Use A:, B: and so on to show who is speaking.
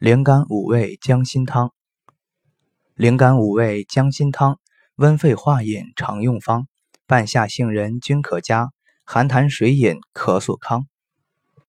A: 灵感五味姜心汤。灵感五味姜心汤温肺化饮常用方半夏杏仁均可加寒痰水饮咳嗽康。